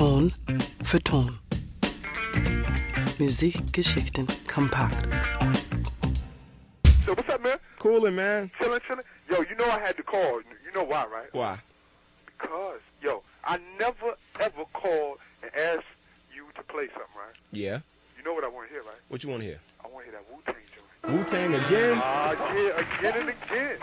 Ton für Ton. Musikgeschichten kompakt. So what's up, man? Coolin', man. Chillin', chillin'. Yo, you know I had to call. You know why, right? Why? Because, yo, I never ever called and asked you to play something, right? Yeah. You know what I want to hear, right? What you want to hear? I want to hear that Wu Tang joint. Wu Tang again? Ah, yeah, again and again.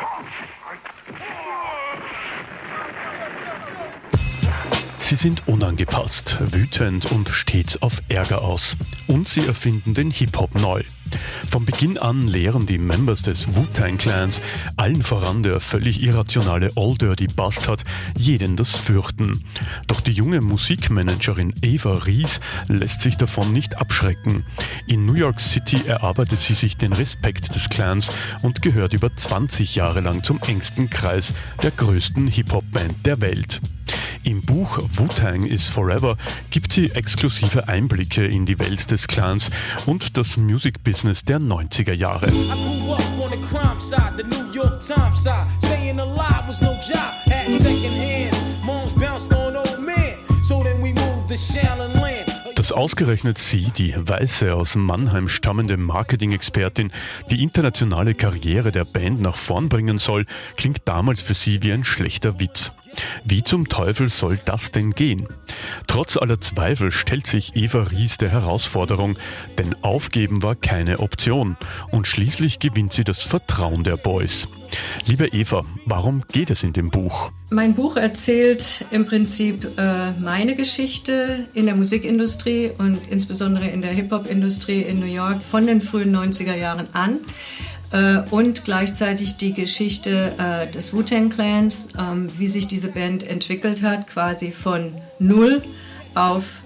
Sie sind unangepasst, wütend und stets auf Ärger aus. Und sie erfinden den Hip-Hop neu. Von Beginn an lehren die Members des Wu-Tang Clans, allen voran der völlig irrationale All Dirty Bastard, jeden das Fürchten. Doch die junge Musikmanagerin Eva Ries lässt sich davon nicht abschrecken. In New York City erarbeitet sie sich den Respekt des Clans und gehört über 20 Jahre lang zum engsten Kreis der größten Hip-Hop-Band der Welt. Im Buch Wu-Tang is Forever gibt sie exklusive Einblicke in die Welt des Clans und das Music-Business der 90er Jahre. Dass ausgerechnet sie, die weiße aus Mannheim stammende Marketing-Expertin, die internationale Karriere der Band nach vorn bringen soll, klingt damals für sie wie ein schlechter Witz. Wie zum Teufel soll das denn gehen? Trotz aller Zweifel stellt sich Eva Ries der Herausforderung, denn aufgeben war keine Option und schließlich gewinnt sie das Vertrauen der Boys. Liebe Eva, warum geht es in dem Buch? Mein Buch erzählt im Prinzip äh, meine Geschichte in der Musikindustrie und insbesondere in der Hip-Hop-Industrie in New York von den frühen 90er Jahren an äh, und gleichzeitig die Geschichte äh, des Wu-Tang Clans, ähm, wie sich diese Band entwickelt hat, quasi von null auf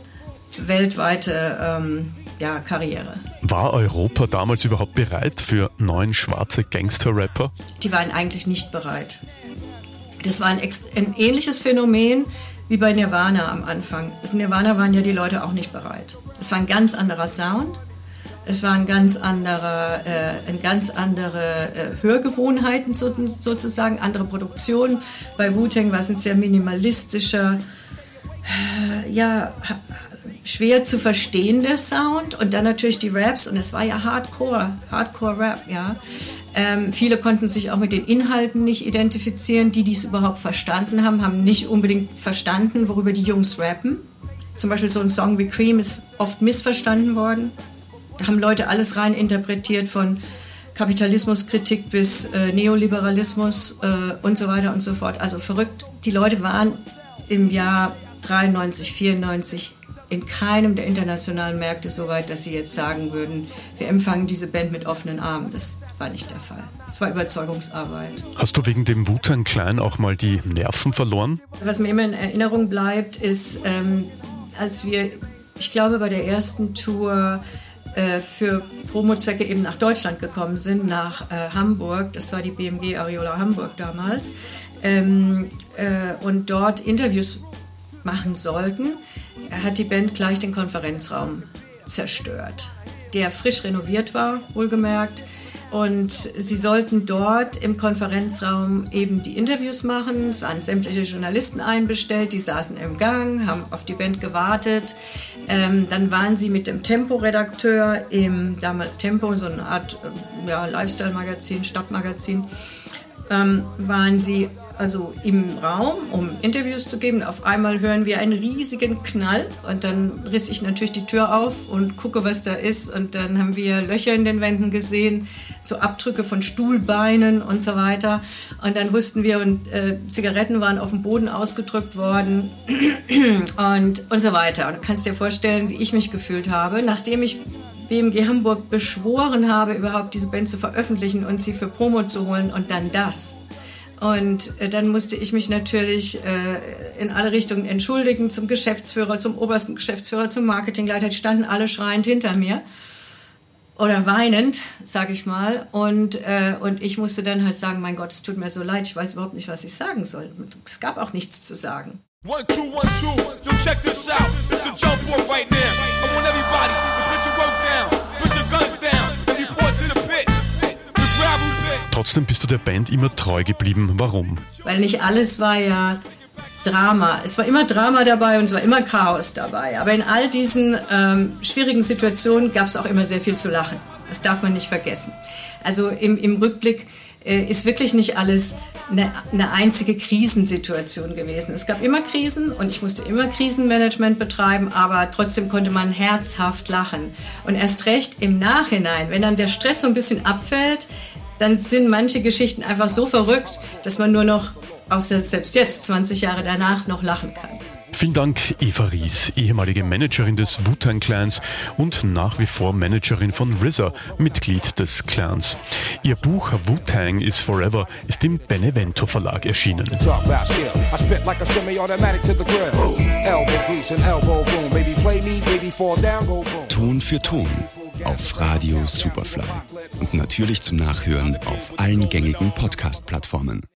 weltweite ähm, ja, Karriere. War Europa damals überhaupt bereit für neun schwarze Gangster-Rapper? Die waren eigentlich nicht bereit. Das war ein, ein ähnliches Phänomen wie bei Nirvana am Anfang. Das Nirvana waren ja die Leute auch nicht bereit. Es war ein ganz anderer Sound. Es waren ganz andere, äh, ganz andere äh, Hörgewohnheiten so, sozusagen, andere Produktionen. Bei Wu-Tang war es ein sehr minimalistischer, äh, ja, schwer zu verstehen der Sound und dann natürlich die Raps und es war ja Hardcore, Hardcore-Rap, ja. Ähm, viele konnten sich auch mit den Inhalten nicht identifizieren. Die, die es überhaupt verstanden haben, haben nicht unbedingt verstanden, worüber die Jungs rappen. Zum Beispiel so ein Song wie Cream ist oft missverstanden worden. Haben Leute alles rein interpretiert von Kapitalismuskritik bis äh, Neoliberalismus äh, und so weiter und so fort. Also verrückt. Die Leute waren im Jahr 93, 94 in keinem der internationalen Märkte so weit, dass sie jetzt sagen würden, wir empfangen diese Band mit offenen Armen. Das war nicht der Fall. Es war Überzeugungsarbeit. Hast du wegen dem Wu-Tang Clan auch mal die Nerven verloren? Was mir immer in Erinnerung bleibt, ist, ähm, als wir, ich glaube, bei der ersten Tour für Promozwecke eben nach Deutschland gekommen sind, nach äh, Hamburg, das war die BMG Ariola Hamburg damals, ähm, äh, und dort Interviews machen sollten, hat die Band gleich den Konferenzraum zerstört, der frisch renoviert war, wohlgemerkt. Und sie sollten dort im Konferenzraum eben die Interviews machen. Es waren sämtliche Journalisten einbestellt, die saßen im Gang, haben auf die Band gewartet. Ähm, dann waren sie mit dem Tempo-Redakteur im damals Tempo, so eine Art ähm, ja, Lifestyle-Magazin, Stadtmagazin, ähm, waren sie also im Raum, um Interviews zu geben. Auf einmal hören wir einen riesigen Knall und dann riss ich natürlich die Tür auf und gucke, was da ist. Und dann haben wir Löcher in den Wänden gesehen, so Abdrücke von Stuhlbeinen und so weiter. Und dann wussten wir, und äh, Zigaretten waren auf dem Boden ausgedrückt worden und, und so weiter. Und du kannst dir vorstellen, wie ich mich gefühlt habe, nachdem ich BMG Hamburg beschworen habe, überhaupt diese Band zu veröffentlichen und sie für Promo zu holen und dann das. Und äh, dann musste ich mich natürlich äh, in alle Richtungen entschuldigen, zum Geschäftsführer, zum obersten Geschäftsführer, zum Marketingleiter. Die standen alle schreiend hinter mir. Oder weinend, sag ich mal. Und, äh, und ich musste dann halt sagen, mein Gott, es tut mir so leid, ich weiß überhaupt nicht, was ich sagen soll. Es gab auch nichts zu sagen. One, two, one, two. Yo, check this out. It's the jump right now. I want everybody Trotzdem bist du der Band immer treu geblieben. Warum? Weil nicht alles war ja Drama. Es war immer Drama dabei und es war immer Chaos dabei. Aber in all diesen ähm, schwierigen Situationen gab es auch immer sehr viel zu lachen. Das darf man nicht vergessen. Also im, im Rückblick äh, ist wirklich nicht alles eine, eine, einzige Krisensituation gewesen. Es gab immer Krisen und ich musste immer Krisenmanagement betreiben, aber trotzdem konnte man herzhaft lachen. Und erst recht im Nachhinein, wenn dann der Stress so ein bisschen abfällt, dann sind manche Geschichten einfach so verrückt, dass man nur noch, auch selbst jetzt, 20 Jahre danach, noch lachen kann. Vielen Dank, Eva Ries, ehemalige Managerin des Wu-Tang Clans und nach wie vor Managerin von RZA, Mitglied des Clans. Ihr Buch Wu-Tang is Forever ist im Benevento Verlag erschienen. Ton für Ton auf Radio Superfly und natürlich zum Nachhören auf allen gängigen Podcast-Plattformen.